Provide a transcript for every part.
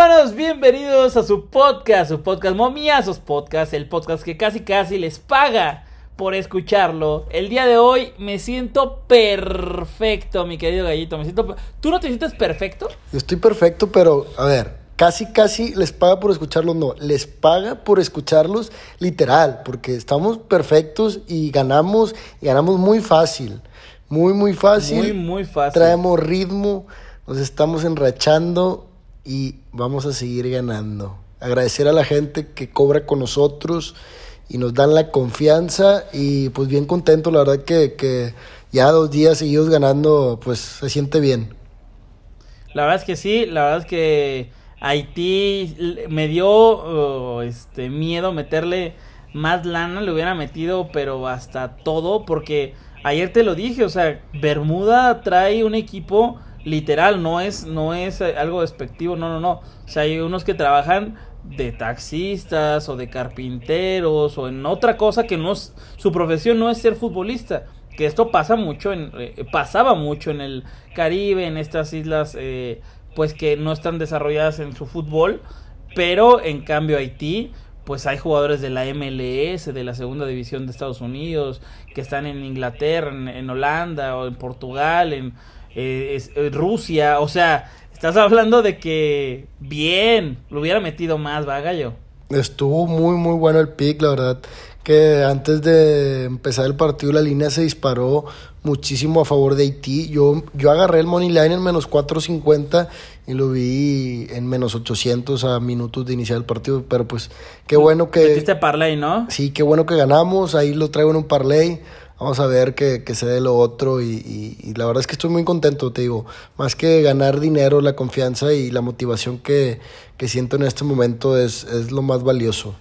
hermanos? Bienvenidos a su podcast, su podcast Momiazos Podcast, el podcast que casi casi les paga por escucharlo. El día de hoy me siento perfecto, mi querido gallito. Me siento. ¿Tú no te sientes perfecto? Yo estoy perfecto, pero a ver, casi casi les paga por escucharlos, no, les paga por escucharlos literal, porque estamos perfectos y ganamos y ganamos muy fácil. Muy, muy fácil. Muy, muy fácil. Traemos ritmo, nos estamos enrachando y vamos a seguir ganando. Agradecer a la gente que cobra con nosotros y nos dan la confianza y pues bien contento, la verdad que, que ya dos días seguidos ganando pues se siente bien. La verdad es que sí, la verdad es que Haití me dio uh, este miedo meterle más lana, le hubiera metido pero hasta todo porque ayer te lo dije, o sea, Bermuda trae un equipo literal, no es, no es algo despectivo, no, no, no. O sea, hay unos que trabajan de taxistas o de carpinteros o en otra cosa que no es, su profesión no es ser futbolista. Que esto pasa mucho, en, eh, pasaba mucho en el Caribe, en estas islas, eh, pues que no están desarrolladas en su fútbol. Pero en cambio Haití, pues hay jugadores de la MLS, de la segunda división de Estados Unidos, que están en Inglaterra, en Holanda o en Portugal, en, eh, eh, Rusia, o sea, estás hablando de que bien, lo hubiera metido más, va, gallo. Estuvo muy, muy bueno el pick, la verdad que antes de empezar el partido la línea se disparó muchísimo a favor de Haití. Yo, yo agarré el money line en menos 4.50 y lo vi en menos 800 a minutos de iniciar el partido, pero pues qué bueno que... Metiste parlay, ¿no? Sí, qué bueno que ganamos, ahí lo traigo en un parlay. Vamos a ver que, que se dé lo otro y, y, la verdad es que estoy muy contento, te digo. Más que ganar dinero, la confianza y la motivación que, que siento en este momento es, es lo más valioso.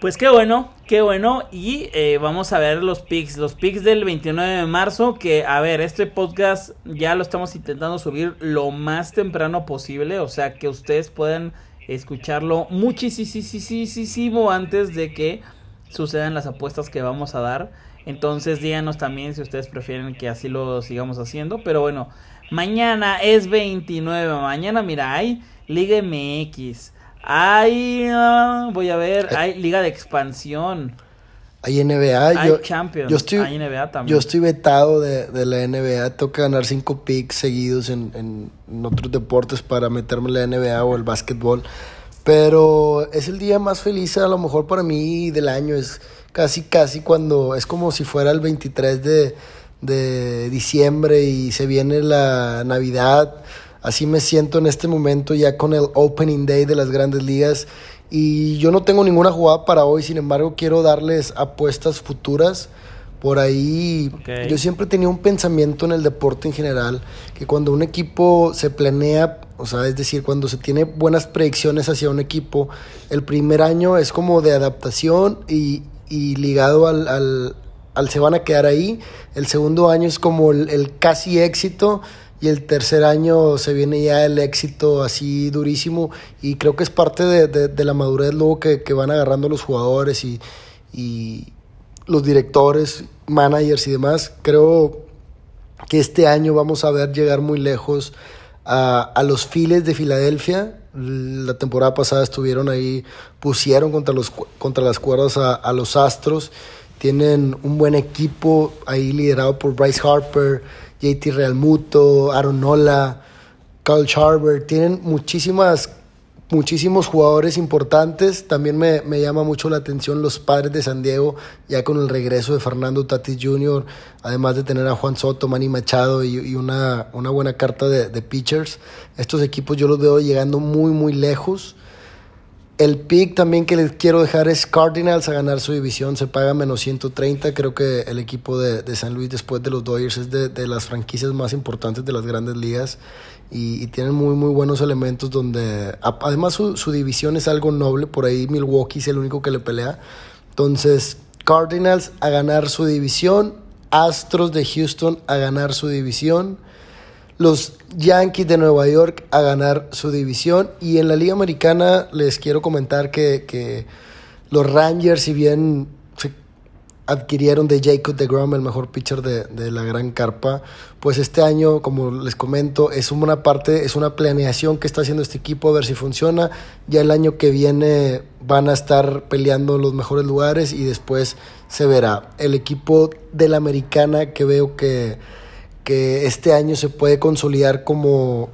Pues qué bueno, qué bueno. Y eh, vamos a ver los pics. Los pics del 29 de marzo. Que, a ver, este podcast ya lo estamos intentando subir lo más temprano posible. O sea, que ustedes puedan escucharlo muchísimo antes de que sucedan las apuestas que vamos a dar. Entonces díganos también si ustedes prefieren que así lo sigamos haciendo. Pero bueno, mañana es 29. Mañana, mira, hay Liga MX. Hay, ah, voy a ver, hay Liga de Expansión. Hay NBA. Hay yo, Champions. Yo estoy, hay NBA también. Yo estoy vetado de, de la NBA. Tengo que ganar cinco picks seguidos en, en, en, otros deportes para meterme en la NBA o el básquetbol. Pero es el día más feliz a lo mejor para mí del año. Es casi, casi cuando... Es como si fuera el 23 de, de diciembre y se viene la Navidad Así me siento en este momento ya con el Opening Day de las grandes ligas. Y yo no tengo ninguna jugada para hoy, sin embargo quiero darles apuestas futuras. Por ahí okay. yo siempre tenía un pensamiento en el deporte en general, que cuando un equipo se planea, o sea, es decir, cuando se tiene buenas predicciones hacia un equipo, el primer año es como de adaptación y, y ligado al, al, se van a quedar ahí, el segundo año es como el, el casi éxito y el tercer año se viene ya el éxito así durísimo y creo que es parte de, de, de la madurez luego que, que, van agarrando los jugadores y, y, los directores, managers y demás. Creo que este año vamos a ver llegar muy lejos a, a los files de Filadelfia. La temporada pasada estuvieron ahí, pusieron contra, los, contra las cuerdas a, los Astros. Tienen un buen equipo ahí liderado por Bryce Harper JT Realmuto, Aaron Nola, Carl Charver, tienen muchísimas, muchísimos jugadores importantes. También me, me, llama mucho la atención los padres de San Diego, ya con el regreso de Fernando Tatis Jr., además de tener a Juan Soto, Manny Machado y, una, una, buena carta de, de pitchers. Estos equipos yo los veo llegando muy, muy lejos. El pick también que les quiero dejar es Cardinals a ganar su división. Se paga menos 130. Creo que el equipo de, San Luis, después de los Dodgers, es de, de, las franquicias más importantes de las grandes ligas. Y, y tienen muy, muy buenos elementos donde... Además, su, su, división es algo noble. Por ahí Milwaukee es el único que le pelea. Entonces, Cardinals a ganar su división. Astros de Houston a ganar su división los Yankees de Nueva York a ganar su división. Y en la Liga Americana les quiero comentar que, que los Rangers, si bien se adquirieron de Jacob DeGrom, el mejor pitcher de, de, la gran carpa, pues este año, como les comento, es una parte, es una planeación que está haciendo este equipo a ver si funciona. Ya el año que viene van a estar peleando los mejores lugares y después se verá. El equipo de la americana que veo que, que este año se puede consolidar como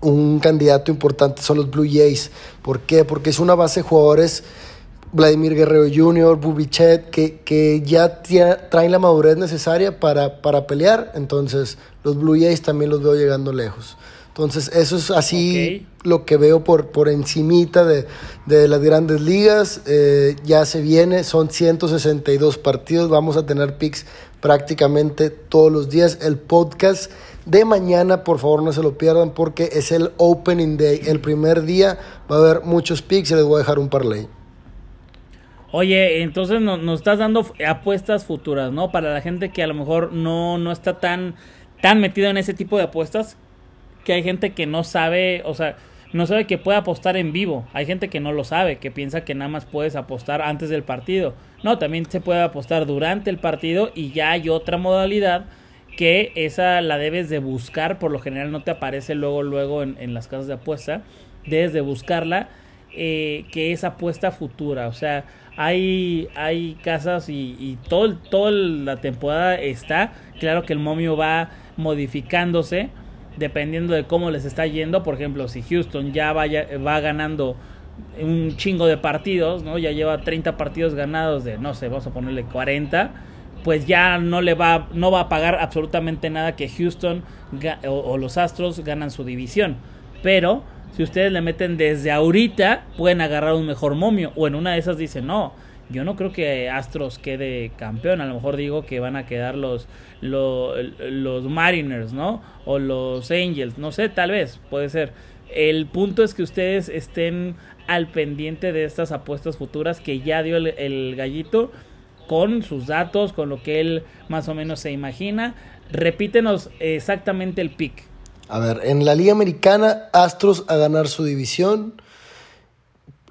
un candidato importante son los Blue Jays. ¿Por qué? Porque es una base de jugadores Vladimir Guerrero Jr., Bubichet, que, que ya traen la madurez necesaria para, para pelear. Entonces, los Blue Jays también los veo llegando lejos. Entonces, eso es así lo que veo por, por encimita de, de las grandes ligas. Eh, ya se viene, son 162 partidos. Vamos a tener picks prácticamente todos los días. El podcast de mañana, por favor, no se lo pierdan porque es el Opening Day. El primer día va a haber muchos picks y les voy a dejar un parlay. Oye, entonces nos, estás dando apuestas futuras, ¿no? Para la gente que a lo mejor no, no está tan, tan metido en ese tipo de apuestas, que hay gente que no sabe, o sea, no sabe que puede apostar en vivo. Hay gente que no lo sabe, que piensa que nada más puedes apostar antes del partido. No, también se puede apostar durante el partido y ya hay otra modalidad que esa la debes de buscar, por lo general no te aparece luego, luego en, en las casas de apuesta, debes de buscarla, eh, que es apuesta futura, o sea, hay, hay casas y, y todo, toda la temporada está. Claro que el momio va modificándose dependiendo de cómo les está yendo. Por ejemplo, si Houston ya vaya, va ganando un chingo de partidos, ¿no? Ya lleva 30 partidos ganados de, no sé, vamos a ponerle 40, pues ya no le va, no va a pagar absolutamente nada que Houston o, o los Astros ganan su división. Pero si ustedes le meten desde ahorita, pueden agarrar un mejor momio. O en una de esas dicen, no, yo no creo que Astros quede campeón. A lo mejor digo que van a quedar los, los, Mariners, ¿no? O los Angels, no sé, tal vez, puede ser. El punto es que ustedes estén al pendiente de estas apuestas futuras que ya dio el, el gallito con sus datos, con lo que él más o menos se imagina. Repítenos exactamente el pick. A ver, en la Liga Americana, Astros a ganar su división.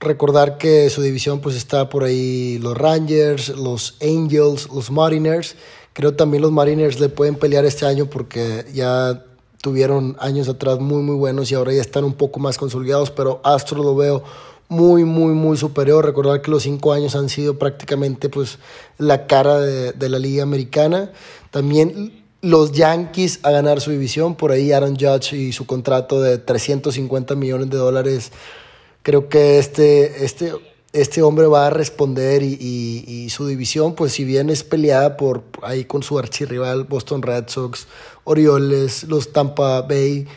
Recordar que su división pues está por ahí los Rangers, los Angels, los Mariners. Creo también los Mariners le pueden pelear este año porque ya tuvieron años atrás muy muy buenos y ahora ya están un poco más consolidados, pero Astros lo veo muy, muy, muy superior. Recordar que los cinco años han sido prácticamente pues la cara de, de la liga americana. También los Yankees a ganar su división. Por ahí Aaron Judge y su contrato de 350 millones de dólares. Creo que este, este, este hombre va a responder y, y, su división, pues si bien es peleada por ahí con su archirrival Boston Red Sox, Orioles, los Tampa Bay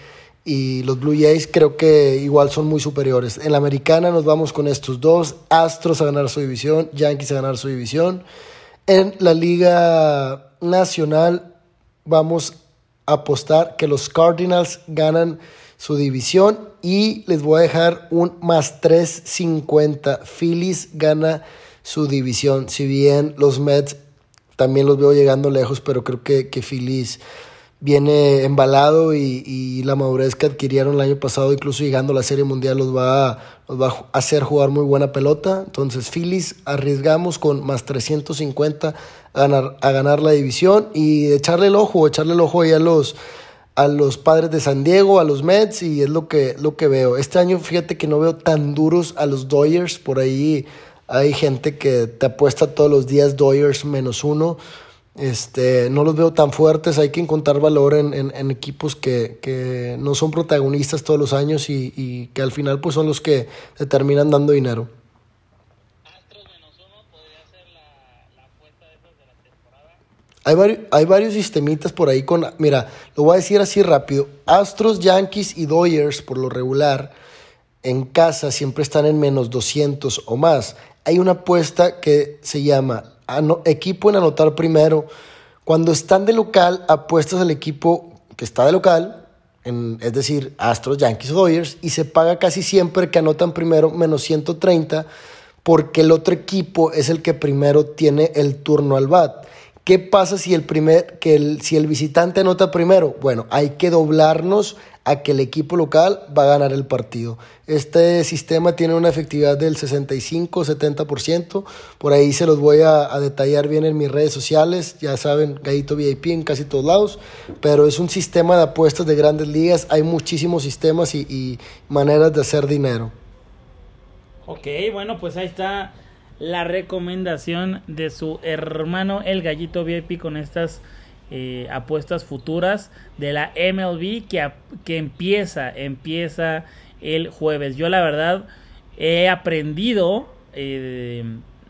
y los Blue Jays, creo que igual son muy superiores. En la americana nos vamos con estos dos, Astros a ganar su división, Yankees a ganar su división. En la Liga Nacional vamos a apostar que los Cardinals ganan su división y les voy a dejar un más 350. Phillies gana su división. Si bien los Mets también los veo llegando lejos, pero creo que, que Phillies viene embalado y, la madurez que adquirieron el año pasado, incluso llegando a la Serie Mundial, los va, a, va a hacer jugar muy buena pelota. Entonces, Phillies arriesgamos con más 350 a ganar, a ganar la división y echarle el ojo, echarle el ojo ahí a los, a los padres de San Diego, a los Mets, y es lo que, lo que veo. Este año, fíjate que no veo tan duros a los Dodgers, por ahí hay gente que te apuesta todos los días Dodgers menos uno. Este, no los veo tan fuertes, hay que encontrar valor en, en, equipos que, que, no son protagonistas todos los años y, y, que al final pues son los que te terminan dando dinero. Hay, varios, hay varios sistemitas por ahí con... Mira, lo voy a decir así rápido. Astros, Yankees y Dodgers, por lo regular, en casa siempre están en menos 200 o más. Hay una apuesta que se llama equipo en anotar primero. Cuando están de local, apuestas al equipo que está de local, en, es decir, Astros, Yankees o Dodgers, y se paga casi siempre que anotan primero menos 130 porque el otro equipo es el que primero tiene el turno al bat. ¿Qué pasa si el, primer, que el, si el visitante anota primero? Bueno, hay que doblarnos a que el equipo local va a ganar el partido. Este sistema tiene una efectividad del 65-70%. Por ahí se los voy a, detallar bien en mis redes sociales. Ya saben, Gallito VIP en casi todos lados. Pero es un sistema de apuestas de grandes ligas. Hay muchísimos sistemas y, y maneras de hacer dinero. Ok, bueno, pues ahí está la recomendación de su hermano el Gallito VIP con estas eh, apuestas futuras de la MLB que, que empieza, empieza el jueves. Yo la verdad he aprendido eh,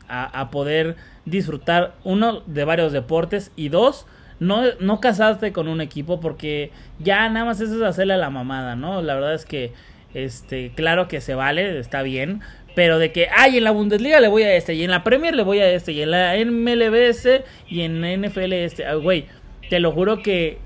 a, poder disfrutar uno de varios deportes y dos, no, no casarte con un equipo porque ya nada más eso es hacerle a la mamada, ¿no? La verdad es que, este, claro que se vale, está bien, pero de que, ay, en la Bundesliga le voy a este, y en la Premier le voy a este, y en la MLBS y en NFL este, ah, güey te lo juro que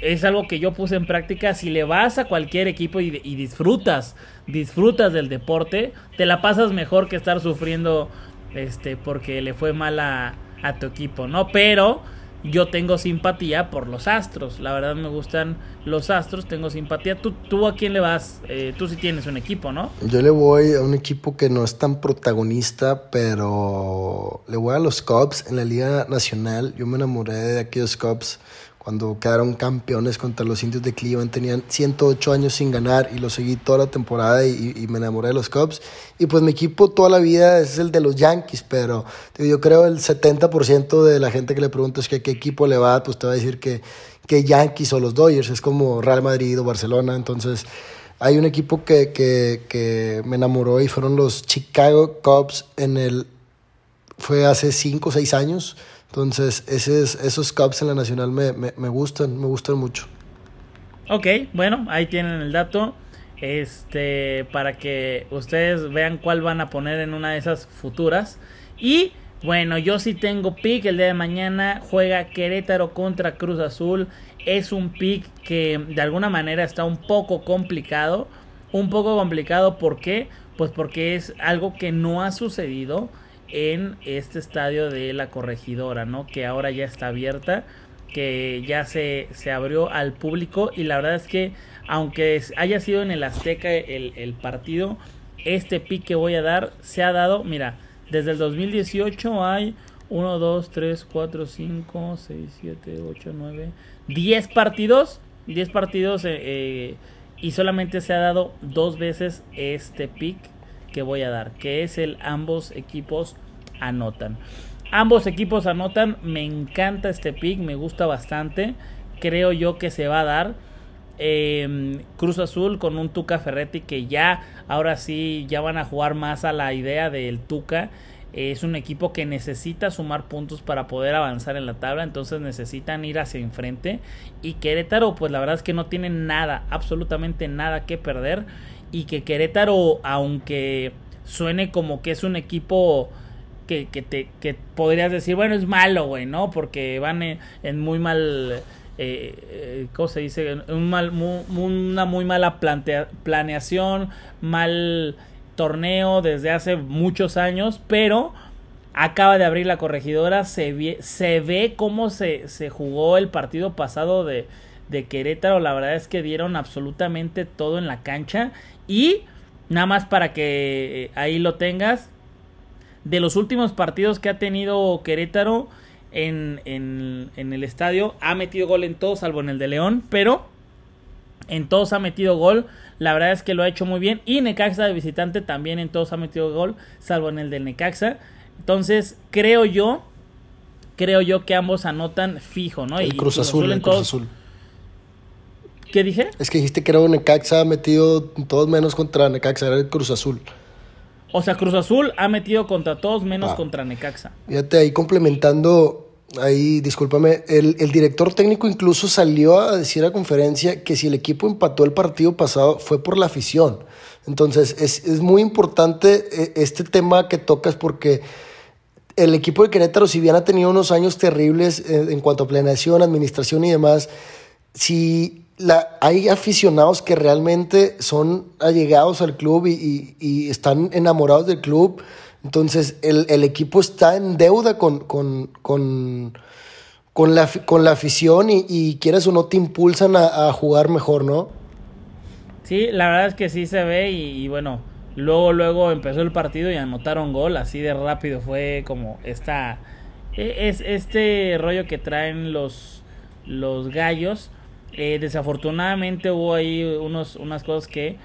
es algo que yo puse en práctica. Si le vas a cualquier equipo y, disfrutas, disfrutas del deporte, te la pasas mejor que estar sufriendo este porque le fue mal a, tu equipo, ¿no? Pero yo tengo simpatía por los Astros. La verdad me gustan los Astros, tengo simpatía. ¿Tú, tú a quién le vas? Eh, tú sí tienes un equipo, ¿no? Yo le voy a un equipo que no es tan protagonista, pero le voy a los Cubs en la Liga Nacional. Yo me enamoré de aquellos Cubs cuando quedaron campeones contra los indios de Cleveland. Tenían 108 años sin ganar y lo seguí toda la temporada y, me enamoré de los Cubs. Y pues mi equipo toda la vida es el de los Yankees, pero yo creo el 70% de la gente que le preguntas que qué equipo le va, pues te va a decir que, que Yankees o los Dodgers, es como Real Madrid o Barcelona. Entonces hay un equipo que, que, que me enamoró y fueron los Chicago Cubs en el... Fue hace 5 o 6 años entonces, esos Cubs en la Nacional me, me, gustan, me gustan mucho. Ok, bueno, ahí tienen el dato. Este, para que ustedes vean cuál van a poner en una de esas futuras. Y bueno, yo sí tengo pick. El día de mañana juega Querétaro contra Cruz Azul. Es un pick que de alguna manera está un poco complicado. Un poco complicado, ¿por qué? Pues porque es algo que no ha sucedido en este estadio de la corregidora, ¿no? Que ahora ya está abierta, que ya se, se abrió al público y la verdad es que aunque haya sido en el Azteca el, partido, este pick que voy a dar se ha dado, mira, desde el 2018 hay 1, 2, 3, 4, 5, 6, 7, 8, 9, 10 partidos, 10 partidos eh, eh, y solamente se ha dado dos veces este pick que voy a dar, que es el ambos equipos anotan. Ambos equipos anotan, me encanta este pick, me gusta bastante, creo yo que se va a dar. Em, Cruz Azul con un Tuca Ferretti que ya ahora sí ya van a jugar más a la idea del Tuca. Es un equipo que necesita sumar puntos para poder avanzar en la tabla, entonces necesitan ir hacia enfrente. Y Querétaro, pues la verdad es que no tiene nada, absolutamente nada que perder y que Querétaro, aunque suene como que es un equipo que, que, te, que podrías decir, bueno, es malo, güey, ¿no? Porque van en, muy mal, eh, eh, ¿cómo se dice? Un una muy mala planeación, mal torneo desde hace muchos años, pero acaba de abrir la corregidora, se se ve cómo se, se jugó el partido pasado de, de Querétaro, la verdad es que dieron absolutamente todo en la cancha y nada más para que eh, ahí lo tengas. De los últimos partidos que ha tenido Querétaro en, en, el estadio, ha metido gol en todos, salvo en el de León, pero en todos ha metido gol. La verdad es que lo ha hecho muy bien. Y Necaxa de visitante también en todos ha metido gol, salvo en el del Necaxa. Entonces, creo yo, creo yo que ambos anotan fijo, ¿no? y Cruz Azul, en Cruz Azul. ¿Qué dije? Es que dijiste que era un Necaxa metido todos menos contra Necaxa, era el Cruz Azul. O sea, Cruz Azul ha metido contra todos menos ah. contra Necaxa. Fíjate, ahí complementando, ahí, discúlpame, el, director técnico incluso salió a decir a conferencia que si el equipo empató el partido pasado fue por la afición. Entonces, es, es muy importante eh, este tema que tocas porque el equipo de Querétaro, si bien ha tenido unos años terribles eh, en cuanto a planeación, administración y demás, si la, hay aficionados que realmente son allegados al club y, están enamorados del club. Entonces el, equipo está en deuda con, con, con la, con la afición y, y quieras o no te impulsan a, jugar mejor, ¿no? Sí, la verdad es que sí se ve y, bueno, luego luego empezó el partido y anotaron gol, así de rápido fue como esta e, es este rollo que traen los los gallos. Eh, desafortunadamente hubo ahí unos, unas cosas que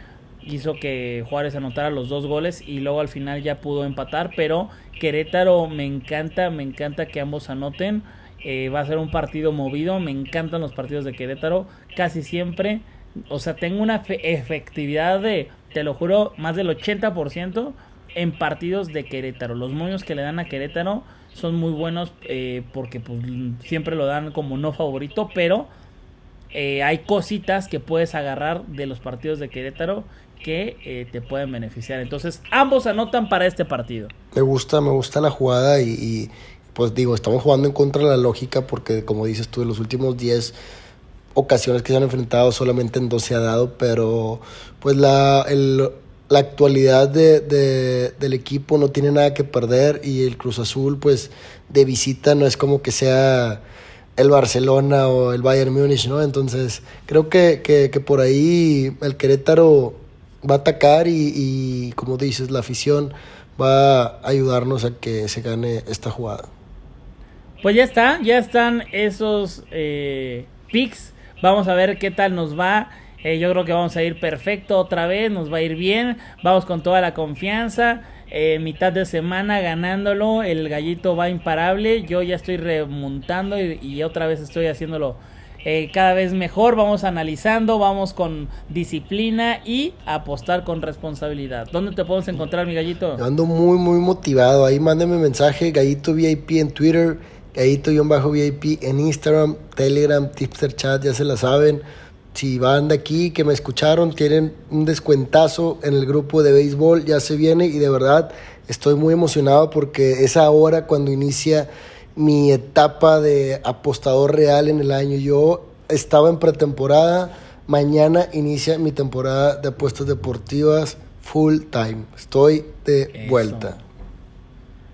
hizo que Juárez anotara los dos goles y luego al final ya pudo empatar, pero Querétaro me encanta, me encanta que ambos anoten. Eh, va a ser un partido movido. Me encantan los partidos de Querétaro. Casi siempre. O sea, tengo una efectividad de, te lo juro, más del 80% en partidos de Querétaro. Los moños que le dan a Querétaro son muy buenos eh, porque pues, siempre lo dan como no favorito. Pero eh, hay cositas que puedes agarrar de los partidos de Querétaro que te pueden beneficiar. Entonces, ambos anotan para este partido. Me gusta, me gusta la jugada y pues digo, estamos jugando en contra de la lógica porque como dices tú, en los últimos 10 ocasiones que se han enfrentado solamente en dos se ha dado, pero pues la, la actualidad de, del equipo no tiene nada que perder y el Cruz Azul pues de visita no es como que sea el Barcelona o el Bayern Múnich, ¿no? Entonces creo que, que, por ahí el Querétaro va a atacar y, y como dices, la afición va a ayudarnos a que se gane esta jugada. Pues ya está, ya están esos eh, picks. Vamos a ver qué tal nos va. Eh, yo creo que vamos a ir perfecto otra vez, nos va a ir bien. Vamos con toda la confianza. Eh, mitad de semana ganándolo, el gallito va imparable. Yo ya estoy remontando y, otra vez estoy haciéndolo eh, cada vez mejor. Vamos analizando, vamos con disciplina y apostar con responsabilidad. ¿Dónde te podemos encontrar, mi gallito? Ando muy, muy motivado. Ahí mándeme mensaje, gallito VIP en Twitter Gallito-VIP en Instagram, Telegram, Tipster Chat, ya se la saben. Si van de aquí, que me escucharon, tienen un descuentazo en el grupo de béisbol, ya se viene y de verdad estoy muy emocionado porque es ahora cuando inicia mi etapa de apostador real en el año. Yo estaba en pretemporada, mañana inicia mi temporada de apuestas deportivas full time. Estoy de vuelta.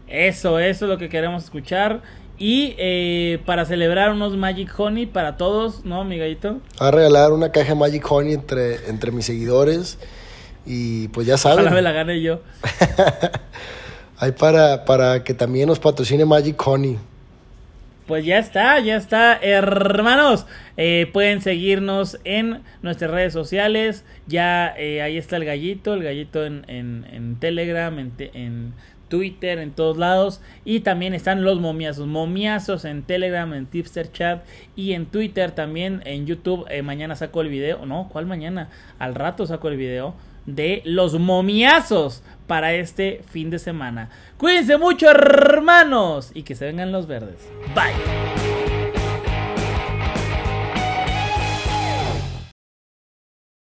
Eso, eso es lo que queremos escuchar. Y eh, para celebrar unos Magic Honey para todos, ¿no, mi gallito? A regalar una caja de Magic Honey entre, entre mis seguidores. Y pues ya saben. Ojalá me la gane yo. Hay para, para que también nos patrocine Magic Honey. Pues ya está, ya está, hermanos. Eh, pueden seguirnos en nuestras redes sociales. Ya eh, ahí está el gallito, el gallito en, en, en Telegram, en, en Twitter, en todos lados. Y también están los momiazos. Momiazos en Telegram, en Tipster Chat y en Twitter también. En YouTube. Eh, mañana saco el video. No, ¿cuál mañana? Al rato saco el video de los momiazos para este fin de semana. Cuídense mucho, hermanos. Y que se vengan los verdes. Bye.